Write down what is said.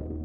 you